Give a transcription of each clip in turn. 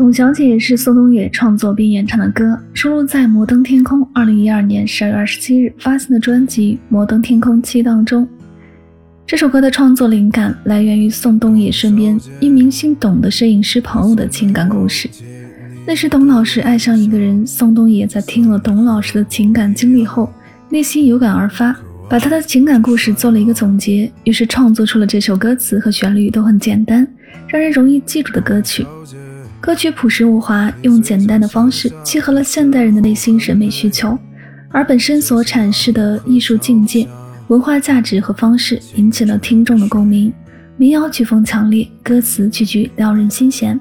董小姐是宋冬野创作并演唱的歌，收录在《摩登天空》二零一二年十二月二十七日发行的专辑《摩登天空七》当中。这首歌的创作灵感来源于宋冬野身边一名姓董的摄影师朋友的情感故事。那时董老师爱上一个人，宋冬野在听了董老师的情感经历后，内心有感而发，把他的情感故事做了一个总结，于是创作出了这首歌词和旋律都很简单，让人容易记住的歌曲。歌曲朴实无华，用简单的方式契合了现代人的内心审美需求，而本身所阐释的艺术境界、文化价值和方式引起了听众的共鸣。民谣曲风强烈，歌词句句撩人心弦。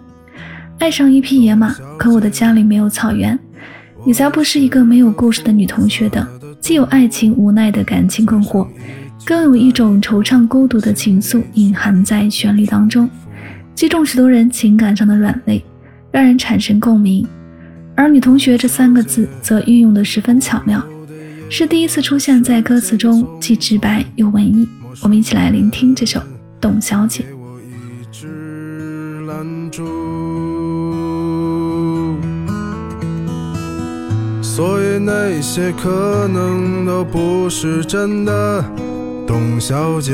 爱上一匹野马，可我的家里没有草原。你才不是一个没有故事的女同学的，既有爱情无奈的感情困惑，更有一种惆怅孤独的情愫隐含在旋律当中。击中许多人情感上的软肋，让人产生共鸣。而“女同学”这三个字则运用的十分巧妙，是第一次出现在歌词中，既直白又文艺。我们一起来聆听这首《董小姐》。所以那些可能都不是真的，董小姐。